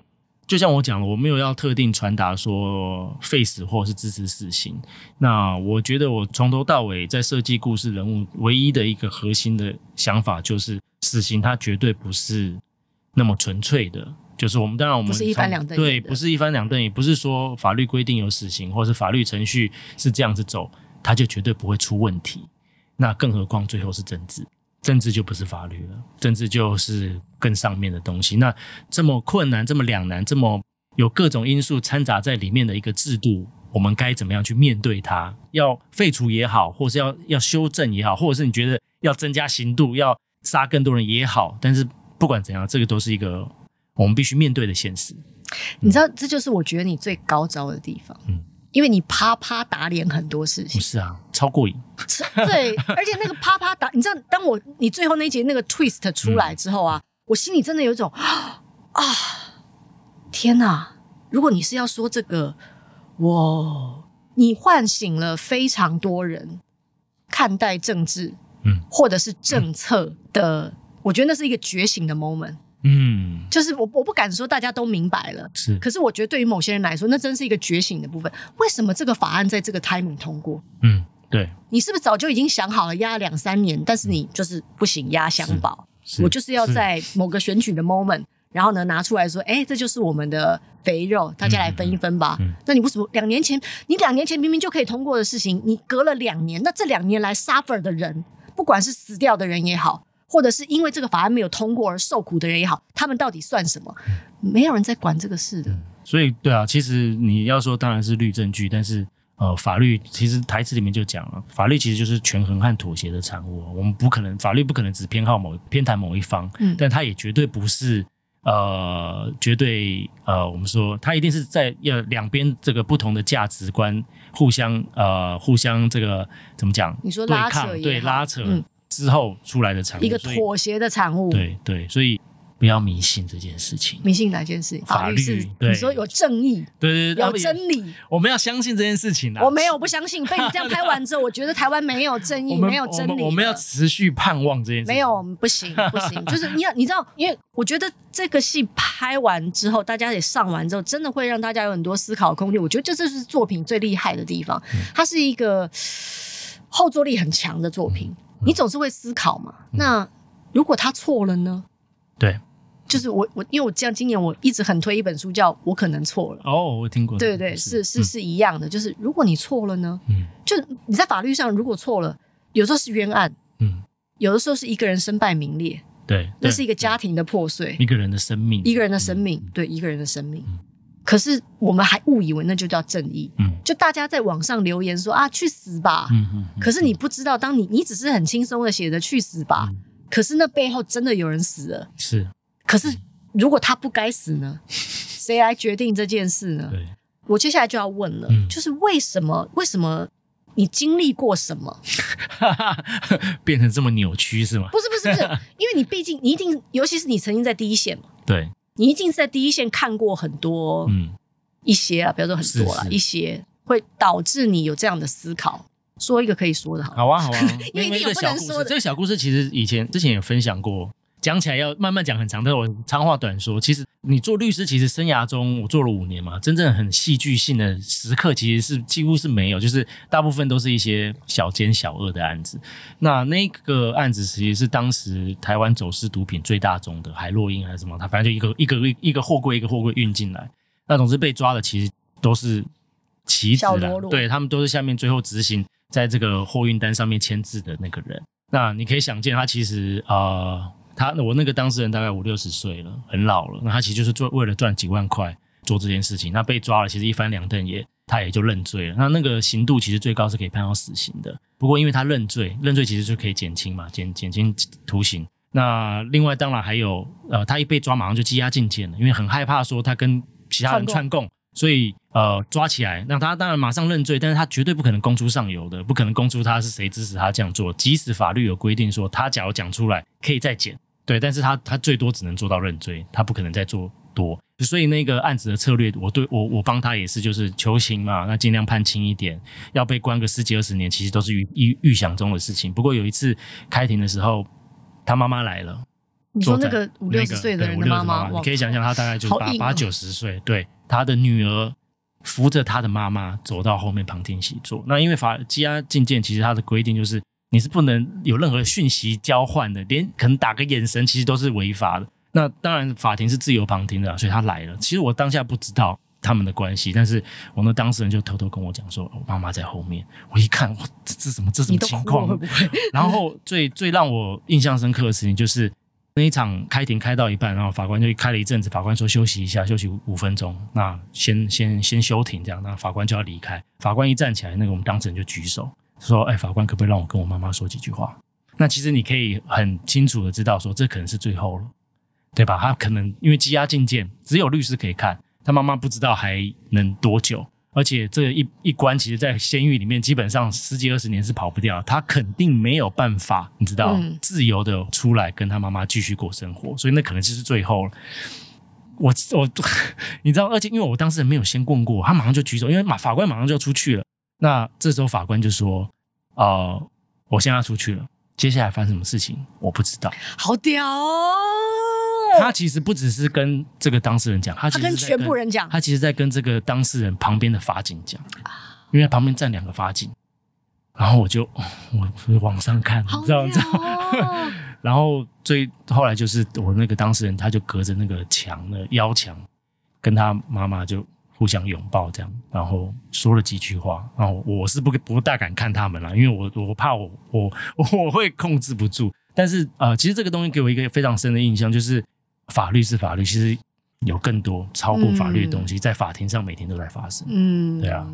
B: 就像我讲了，我没有要特定传达说废死或是支持死刑。那我觉得我从头到尾在设计故事人物，唯一的一个核心的想法就是，死刑它绝对不是那么纯粹的。就是我们当然我们
A: 不是一翻两瞪，
B: 对，不是一翻两瞪眼，也不是说法律规定有死刑，或是法律程序是这样子走，它就绝对不会出问题。那更何况最后是政治。政治就不是法律了，政治就是更上面的东西。那这么困难、这么两难、这么有各种因素掺杂在里面的一个制度，我们该怎么样去面对它？要废除也好，或是要要修正也好，或者是你觉得要增加刑度、要杀更多人也好，但是不管怎样，这个都是一个我们必须面对的现实。
A: 你知道，这就是我觉得你最高招的地方。嗯。因为你啪啪打脸很多事情，
B: 不是啊，超过瘾。
A: 对，(laughs) 而且那个啪啪打，你知道，当我你最后那一节那个 twist 出来之后啊，嗯、我心里真的有一种 (gasps) 啊，天哪！如果你是要说这个，哇，你唤醒了非常多人看待政治，嗯，或者是政策的，嗯、我觉得那是一个觉醒的 moment。嗯，就是我我不敢说大家都明白了，是，可是我觉得对于某些人来说，那真是一个觉醒的部分。为什么这个法案在这个 timing 通过？
B: 嗯，对，
A: 你是不是早就已经想好了压两三年，但是你就是不行压箱宝，我就是要在某个选举的 moment，然后呢拿出来说，哎，这就是我们的肥肉，大家来分一分吧。嗯，那你为什么两年前你两年前明明就可以通过的事情，你隔了两年，那这两年来 suffer 的人，不管是死掉的人也好。或者是因为这个法案没有通过而受苦的人也好，他们到底算什么？没有人在管这个事的。
B: 所以，对啊，其实你要说当然是律政剧，但是呃，法律其实台词里面就讲了，法律其实就是权衡和妥协的产物。我们不可能，法律不可能只偏好某偏袒某一方，嗯，但它也绝对不是呃，绝对呃，我们说它一定是在要两边这个不同的价值观互相呃互相这个怎么讲？
A: 你说拉扯
B: 对抗对拉扯。嗯之后出来的产物，
A: 一个妥协的产物。
B: 对对，所以不要迷信这件事情。
A: 迷信哪件事？
B: 法律
A: 你说有正义，
B: 对对对，
A: 有真理。
B: 我们要相信这件事情啊！
A: 我没有不相信，被你这样拍完之后，我觉得台湾没有正义，没有真理。
B: 我们要持续盼望这件事情。
A: 没有，不行 (laughs) 不行，就是你要你知道，因为我觉得这个戏拍完之后，大家也上完之后，真的会让大家有很多思考空间。我觉得这就是作品最厉害的地方，它是一个后坐力很强的作品。你总是会思考嘛？那如果他错了呢？
B: 对，
A: 就是我我因为我这样今年我一直很推一本书叫《我可能错了》
B: 哦，我听过，
A: 对对是是是一样的，就是如果你错了呢，
B: 嗯，
A: 就你在法律上如果错了，有时候是冤案，
B: 嗯，
A: 有的时候是一个人身败名裂，
B: 对，
A: 那是一个家庭的破碎，
B: 一个人的生命，
A: 一个人的生命，对，一个人的生命。可是我们还误以为那就叫正义，
B: 嗯，
A: 就大家在网上留言说啊，去死吧，
B: 嗯嗯，
A: 可是你不知道，当你你只是很轻松的写着去死吧，可是那背后真的有人死了，
B: 是。
A: 可是如果他不该死呢？(laughs) 谁来决定这件事呢？
B: 对，
A: 我接下来就要问了，就是为什么？为什么你经历过什么，(laughs)
B: 变成这么扭曲是吗？
A: 不是不是不是，(laughs) 因为你毕竟你一定，尤其是你曾经在第一线嘛，
B: 对。
A: 你一定是在第一线看过很多，嗯，一些啊，不要说很多了，一些会导致你有这样的思考。说一个可以说的好，
B: 好啊，好啊，
A: 因为有不能说的。
B: 这个小故事其实以前之前也分享过，讲起来要慢慢讲很长，但是我长话短说。其实你做律师，其实生涯中我做了五年嘛，真正很戏剧性的时刻其实是几乎是没有，就是大部分都是一些小奸小恶的案子。那那个案子其实是当时台湾走私毒品最大宗的海洛因还是什么，他反正就一个一个一个货柜一个货柜运进来。那总之被抓的其实都是棋子的，对，他们都是下面最后执行在这个货运单上面签字的那个人。那你可以想见，他其实啊。呃他我那个当事人大概五六十岁了，很老了。那他其实就是做为了赚几万块做这件事情。那被抓了，其实一翻两瞪眼，他也就认罪了。那那个刑度其实最高是可以判到死刑的。不过因为他认罪，认罪其实就可以减轻嘛，减减轻徒刑。那另外当然还有，呃，他一被抓马上就羁押禁见了，因为很害怕说他跟其他人串供，所以呃抓起来，那他当然马上认罪，但是他绝对不可能供出上游的，不可能供出他是谁支持他这样做。即使法律有规定说他假如讲出来可以再减。对，但是他他最多只能做到认罪，他不可能再做多，所以那个案子的策略，我对我我帮他也是，就是求情嘛，那尽量判轻一点，要被关个十几二十年，其实都是预预预想中的事情。不过有一次开庭的时候，他妈妈来了，
A: 你说那个五六十岁的人的妈妈，
B: 你可以想象他大概就八八九十岁，对，他的女儿扶着他的妈妈走到后面旁听席坐。那因为法羁押禁见，其实他的规定就是。你是不能有任何讯息交换的，连可能打个眼神，其实都是违法的。那当然，法庭是自由旁听的，所以他来了。其实我当下不知道他们的关系，但是我那当事人就偷偷跟我讲说，我妈妈在后面。我一看，哇，这这什么？这什么情况？会会？然后最最让我印象深刻的事情就是那一场开庭开到一半，然后法官就开了一阵子，法官说休息一下，休息五分钟，那先先先休庭这样，那法官就要离开。法官一站起来，那个我们当事人就举手。说，哎，法官可不可以让我跟我妈妈说几句话？那其实你可以很清楚的知道，说这可能是最后了，对吧？他可能因为羁押禁见，只有律师可以看，他妈妈不知道还能多久。而且这一一关，其实，在监狱里面，基本上十几二十年是跑不掉，他肯定没有办法，你知道，嗯、自由的出来跟他妈妈继续过生活。所以那可能就是最后了。我我，(laughs) 你知道，而且因为我当时没有先问过，他马上就举手，因为马法官马上就要出去了。那这时候法官就说：“呃，我现在要出去了，接下来发生什么事情我不知道。”好屌哦！他其实不只是跟这个当事人讲，他其实跟，他跟全部人讲，他其实在跟这个当事人旁边的法警讲，因为他旁边站两个法警。然后我就 (laughs) 我往上看，你知道吗？哦、(laughs) 然后最后来就是我那个当事人，他就隔着那个墙的腰墙，跟他妈妈就。互相拥抱，这样，然后说了几句话。然后我是不不大敢看他们了，因为我我怕我我 (laughs) 我会控制不住。但是呃，其实这个东西给我一个非常深的印象，就是法律是法律，其实有更多超过法律的东西在法庭上每天都在发生。嗯，对啊，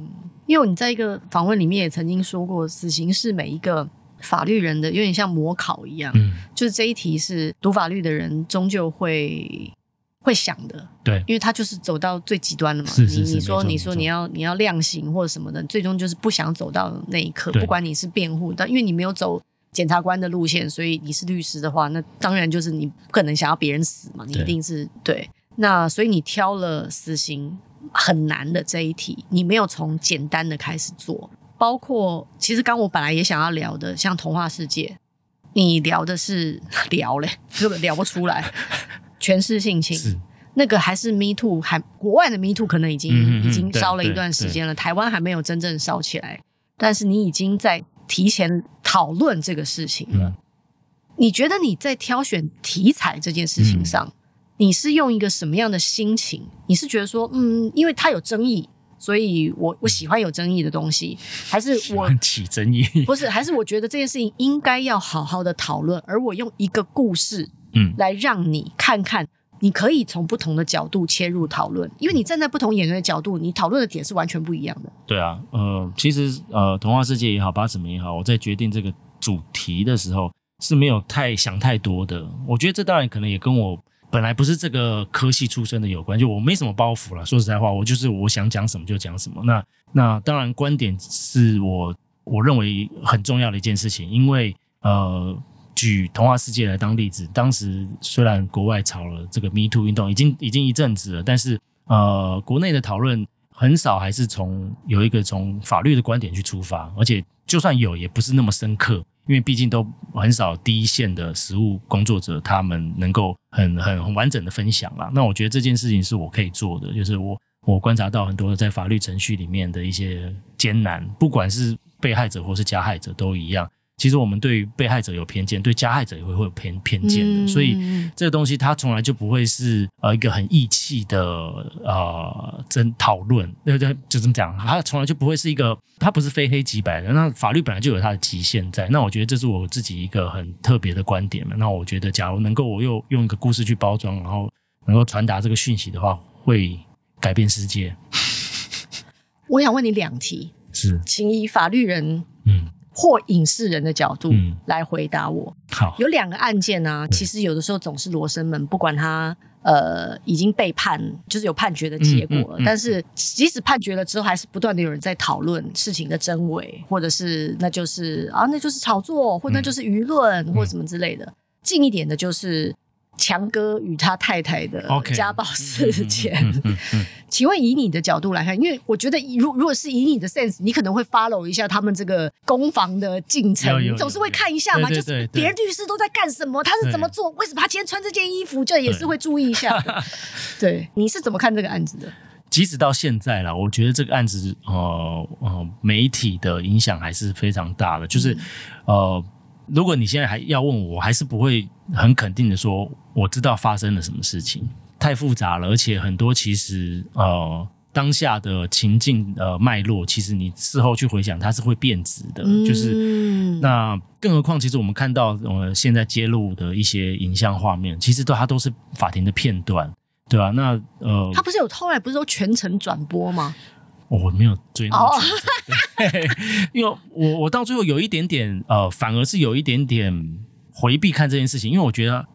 B: 因为你在一个访问里面也曾经说过，死刑是每一个法律人的有点像模考一样，嗯，就是这一题是读法律的人终究会。会想的，对，因为他就是走到最极端了嘛。是是是，你你说你说你要你要量刑或者什么的，最终就是不想走到那一刻。不管你是辩护，但因为你没有走检察官的路线，所以你是律师的话，那当然就是你不可能想要别人死嘛。你一定是对，对。那所以你挑了死刑很难的这一题，你没有从简单的开始做。包括其实刚我本来也想要聊的，像童话世界，你聊的是 (laughs) 聊嘞，(laughs) 根本聊不出来。权势性侵，那个还是 Me Too，还国外的 Me Too 可能已经已经烧了一段时间了，台湾还没有真正烧起来。但是你已经在提前讨论这个事情了。嗯、你觉得你在挑选题材这件事情上，嗯、
A: 你是用一个什么样的心情？你是觉得说，嗯，因为它有争议，所以我我喜欢有争议的东西，还是我
B: 起争议？
A: 不是，还是我觉得这件事情应该要好好的讨论，而我用一个故事，嗯，来让你看看。你可以从不同的角度切入讨论，因为你站在不同演员的角度，你讨论的点是完全不一样的。
B: 对啊，呃，其实呃，童话世界也好，八尺门也好，我在决定这个主题的时候是没有太想太多的。我觉得这当然可能也跟我本来不是这个科系出身的有关，就我没什么包袱了。说实在话，我就是我想讲什么就讲什么。那那当然，观点是我我认为很重要的一件事情，因为呃。举童话世界来当例子，当时虽然国外炒了这个 Me Too 运动，已经已经一阵子了，但是呃，国内的讨论很少，还是从有一个从法律的观点去出发，而且就算有，也不是那么深刻，因为毕竟都很少第一线的实务工作者他们能够很很很完整的分享啦。那我觉得这件事情是我可以做的，就是我我观察到很多在法律程序里面的一些艰难，不管是被害者或是加害者都一样。其实我们对于被害者有偏见，对加害者也会会有偏偏见的，嗯、所以这个东西它从来就不会是呃一个很义气的呃争讨论，对不对？就这么讲，它从来就不会是一个，它不是非黑即白的。那法律本来就有它的极限在，那我觉得这是我自己一个很特别的观点嘛。那我觉得，假如能够我又用一个故事去包装，然后能够传达这个讯息的话，会改变世界。(laughs)
A: 我想问你两题，
B: 是，
A: 请以法律人，嗯。或影视人的角度来回答我。
B: 嗯、好，
A: 有两个案件呢、啊，其实有的时候总是罗生门，不管他呃已经被判，就是有判决的结果了，嗯嗯嗯、但是即使判决了之后，还是不断的有人在讨论事情的真伪，或者是那就是啊，那就是炒作，或那就是舆论，嗯、或什么之类的。近一点的就是。强哥与他太太的家暴事件，请问以你的角度来看，因为我觉得，如如果是以你的 sense，你可能会 follow 一下他们这个攻防的进程，你总是会看一下嘛，就是别人律师都在干什么，他是怎么做，为什么他今天穿这件衣服，这也是会注意一下。的。(laughs) 对，你是怎么看这个案子的？
B: 即使到现在了，我觉得这个案子，呃呃，媒体的影响还是非常大的，就是呃。如果你现在还要问我，我还是不会很肯定的说我知道发生了什么事情，太复杂了，而且很多其实呃当下的情境呃脉络，其实你事后去回想，它是会变质的。嗯、就是那更何况，其实我们看到呃现在揭露的一些影像画面，其实都它都是法庭的片段，对吧、啊？那呃，
A: 他不是有后来不是说全程转播吗？
B: 哦、我没有追那么久，(laughs) 因为我我到最后有一点点呃，反而是有一点点回避看这件事情，因为我觉得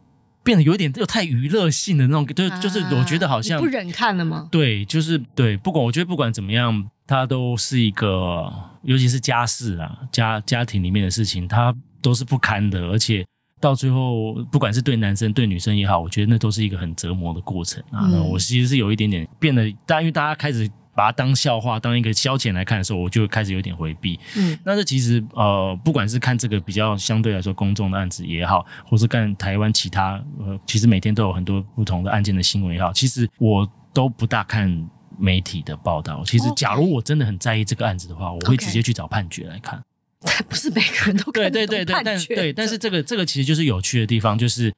B: 变得有一点又太娱乐性的那种，就就是我觉得好像、
A: 啊、不忍看了吗？
B: 对，就是对，不管我觉得不管怎么样，它都是一个，尤其是家事啊，家家庭里面的事情，它都是不堪的，而且到最后，不管是对男生对女生也好，我觉得那都是一个很折磨的过程啊。那我其实是有一点点变得，但因为大家开始。把它当笑话、当一个消遣来看的时候，我就开始有点回避。嗯，那这其实呃，不管是看这个比较相对来说公众的案子也好，或是看台湾其他呃，其实每天都有很多不同的案件的新闻也好，其实我都不大看媒体的报道。其实，假如我真的很在意这个案子的话，我会直接去找判决来看。(laughs)
A: 不是每个人都看
B: 对对对对，但对，但是这个这个其实就是有趣的地方，就是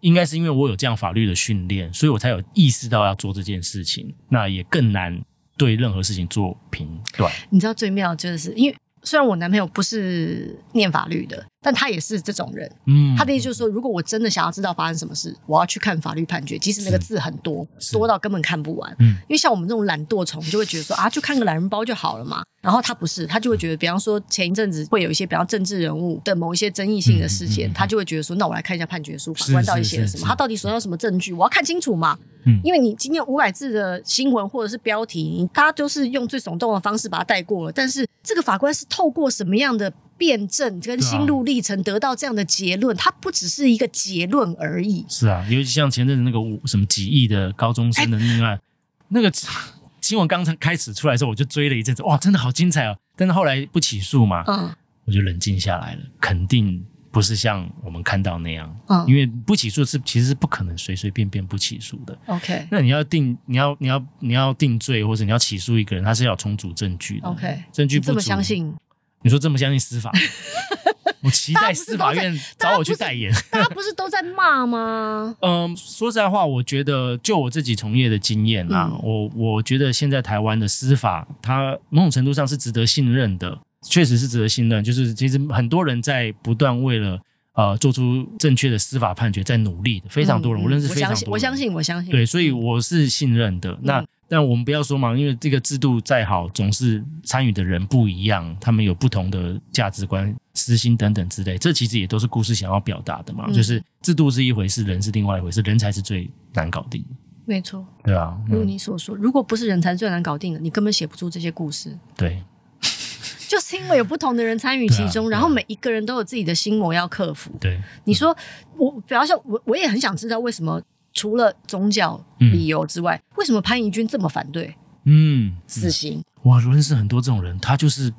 B: 应该是因为我有这样法律的训练，所以我才有意识到要做这件事情，那也更难。对任何事情做评断，
A: 你知道最妙就是因为虽然我男朋友不是念法律的。但他也是这种人，嗯，他的意思就是说，如果我真的想要知道发生什么事，我要去看法律判决，即使那个字很多，多到根本看不完，嗯，因为像我们这种懒惰虫，就会觉得说啊，就看个懒人包就好了嘛。然后他不是，他就会觉得，比方说前一阵子会有一些比方政治人物的某一些争议性的事件，他就会觉得说，那我来看一下判决书，法官到底写了什么，他到底手上有什么证据，我要看清楚嘛。嗯，因为你今天五百字的新闻或者是标题，你大家都是用最耸动的方式把它带过了，但是这个法官是透过什么样的？辩证跟心路历程得到这样的结论，它不只是一个结论而已。
B: 是啊，尤其像前阵子那个什么几亿的高中生的命案，欸、那个新闻刚才开始出来的时候，我就追了一阵子，哇，真的好精彩哦！但是后来不起诉嘛，嗯，我就冷静下来了，肯定不是像我们看到那样，嗯，因为不起诉是其实是不可能随随便便不起诉的。
A: OK，
B: 那你要定，你要你要你要定罪，或者你要起诉一个人，他是要充足证据的。
A: OK，
B: 证据不足，
A: 这么相信。
B: 你说这么相信司法？(laughs) 我期待司法院找我去代言。(laughs)
A: 大家不是都在骂吗？
B: 嗯，说实在话，我觉得就我自己从业的经验啦，嗯、我我觉得现在台湾的司法，它某种程度上是值得信任的，确实是值得信任。就是其实很多人在不断为了呃做出正确的司法判决在努力的，非常多人，嗯、我认识非常多人。
A: 我相信，我相信，
B: 对，所以我是信任的。嗯、那。但我们不要说嘛，因为这个制度再好，总是参与的人不一样，他们有不同的价值观、私心等等之类，这其实也都是故事想要表达的嘛。嗯、就是制度是一回事，人是另外一回事，人才是最难搞定的。
A: 没错，
B: 对啊，
A: 如你所说，嗯、如果不是人才是最难搞定的，你根本写不出这些故事。
B: 对，
A: 就是因为有不同的人参与其中，啊、然后每一个人都有自己的心魔要克服。
B: 对，
A: 你说我，比方说，我我也很想知道为什么。除了宗教理由之外，嗯、为什么潘怡君这么反对？嗯，死刑。
B: 哇，我认识很多这种人，他就是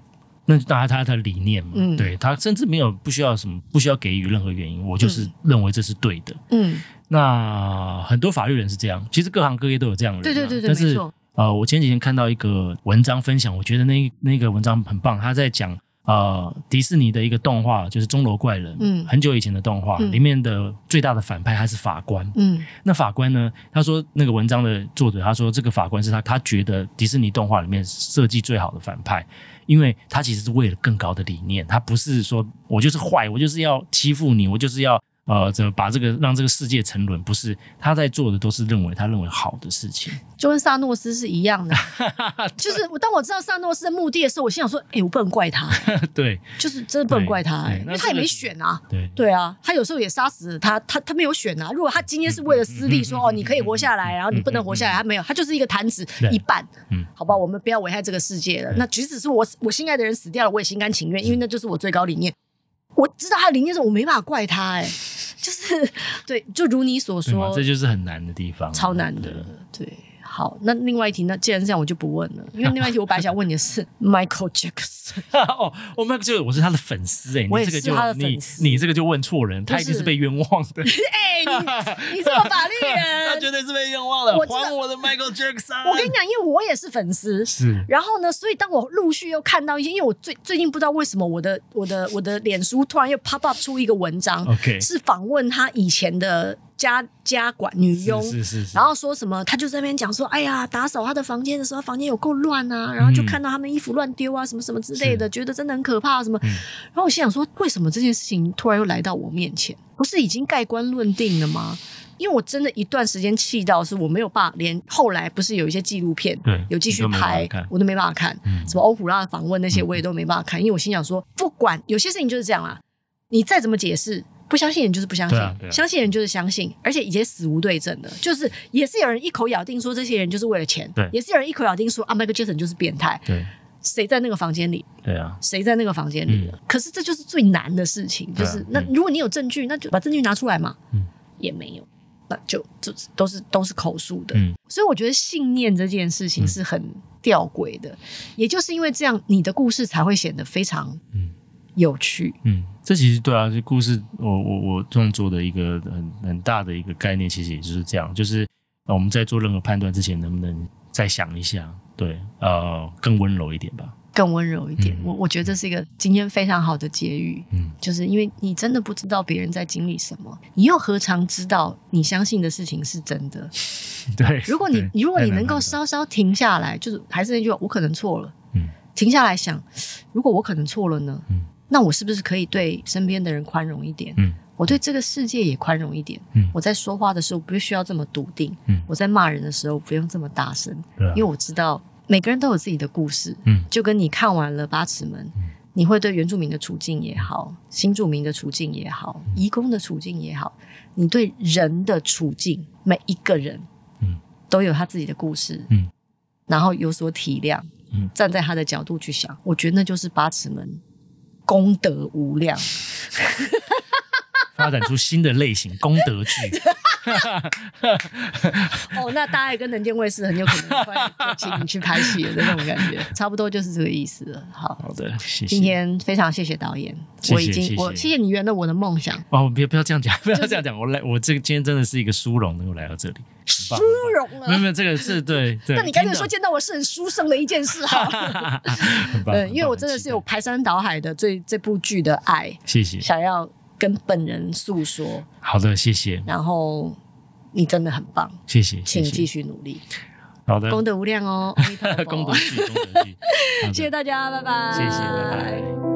B: 那大家他他的理念嘛，嗯、对他甚至没有不需要什么，不需要给予任何原因，我就是认为这是对的。嗯，那很多法律人是这样，其实各行各业都有这样的人。对对对对，但是没错。呃，我前几天看到一个文章分享，我觉得那那个文章很棒，他在讲。呃，迪士尼的一个动画就是《钟楼怪人》，嗯，很久以前的动画，嗯、里面的最大的反派还是法官，嗯，那法官呢？他说那个文章的作者他说这个法官是他他觉得迪士尼动画里面设计最好的反派，因为他其实是为了更高的理念，他不是说我就是坏，我就是要欺负你，我就是要。呃，怎么把这个让这个世界沉沦？不是他在做的，都是认为他认为好的事情，(laughs)
A: 就跟萨诺斯是一样的。(laughs) 就是我当我知道萨诺斯的目的的时候，我心想说：“哎，我不能怪他。(laughs) ”
B: 对，
A: 就是真的不能怪他，因为他也没选啊。对对啊，他有时候也杀死了他，他他没有选啊。如果他今天是为了私利，说哦你可以活下来，然后你不能活下来，他没有，他就是一个弹指一半。嗯，好吧，我们不要危害这个世界了。那即使是我我心爱的人死掉了，我也心甘情愿，因为那就是我最高理念。我知道他的理念是，我没办法怪他，哎。就是对，就如你所说，
B: 这就是很难的地方，
A: 超难的，对。对好，那另外一题，那既然是这样，我就不问了，(laughs) 因为另外一题我本来想问你的是 Michael Jackson。(laughs)
B: 哦，我 Michael Jackson，我是他的粉丝哎，
A: 我也是他的粉丝。
B: 你这个就问错人，他一定是被冤枉的。(laughs)
A: 哎，你你这个法律人，
B: 他绝对是被冤枉的。还我的 Michael Jackson！
A: 我跟你讲，因为我也是粉丝，
B: 是。
A: 然后呢，所以当我陆续又看到一些，因为我最最近不知道为什么我的我的我的脸书突然又 pop up 出一个文章
B: ，OK，
A: 是访问他以前的。家家管女佣，
B: 是是是是，
A: 然后说什么，他就在那边讲说，哎呀，打扫他的房间的时候，房间有够乱啊，然后就看到他们衣服乱丢啊，什么什么之类的，觉得真的很可怕，什么。嗯、然后我心想说，为什么这件事情突然又来到我面前？不是已经盖棺论定了吗？因为我真的一段时间气到是我没有办法，连后来不是有一些纪录片，对，有继续拍，我都没办法看。嗯、什么欧普拉的访问那些，我也都没办法看，嗯、因为我心想说，不管有些事情就是这样啊，你再怎么解释。不相信人就是不相信，啊啊、相信人就是相信，而且以前死无对证的，就是也是有人一口咬定说这些人就是为了钱，对，也是有人一口咬定说啊，迈克杰森就是变态，对，谁在那个房间里？对啊，谁在那个房间里？嗯、可是这就是最难的事情，就是、啊、那如果你有证据，那就把证据拿出来嘛，嗯，也没有，那就就都是都是口述的，嗯，所以我觉得信念这件事情是很吊诡的，嗯、也就是因为这样，你的故事才会显得非常嗯。有趣，嗯，
B: 这其实对啊，这故事我我我这样做的一个很很大的一个概念，其实也就是这样，就是我们在做任何判断之前，能不能再想一下，对，呃，更温柔一点吧，
A: 更温柔一点。嗯、我我觉得这是一个今天非常好的结语，嗯，就是因为你真的不知道别人在经历什么，你又何尝知道你相信的事情是真的？(laughs)
B: 对，
A: 如果你如果你能够稍稍停下来，就是还是那句话，我可能错了，嗯，停下来想，如果我可能错了呢？嗯。那我是不是可以对身边的人宽容一点？嗯，我对这个世界也宽容一点。嗯，我在说话的时候不需要这么笃定。嗯，我在骂人的时候不用这么大声。因为我知道每个人都有自己的故事。嗯，就跟你看完了《八尺门》，嗯，你会对原住民的处境也好，新住民的处境也好，移工的处境也好，你对人的处境，每一个人，嗯，都有他自己的故事。嗯，然后有所体谅。嗯，站在他的角度去想，我觉得那就是《八尺门》。功德无量，(laughs)
B: 发展出新的类型功德剧。(laughs)
A: 哦，那大爱跟能见卫视很有可能会请你去拍戏的那种感觉，(laughs) 差不多就是这个意思了。好
B: 好的，谢谢。
A: 今天非常谢谢导演，
B: 谢谢
A: 我已
B: 经
A: 我谢谢你圆了我的梦想。
B: 哦，不要不要这样讲，不要这样讲。我来，我这个今天真的是一个殊荣能够来到这里，
A: 殊荣了。
B: 没有没有，这个是对对。
A: 那你刚才说见到我是很殊胜的一件事哈。(laughs) 对，因为我真的是有排山倒海的对这部剧的爱，
B: 谢谢，
A: 想要跟本人诉说。
B: 好的，谢谢。
A: 然后你真的很棒，
B: 谢谢，
A: 请继续努力。
B: 好的，
A: 功德无量哦，(laughs)
B: 功德具，功德具。(laughs)
A: 谢谢大家，拜拜。
B: 谢谢，拜拜。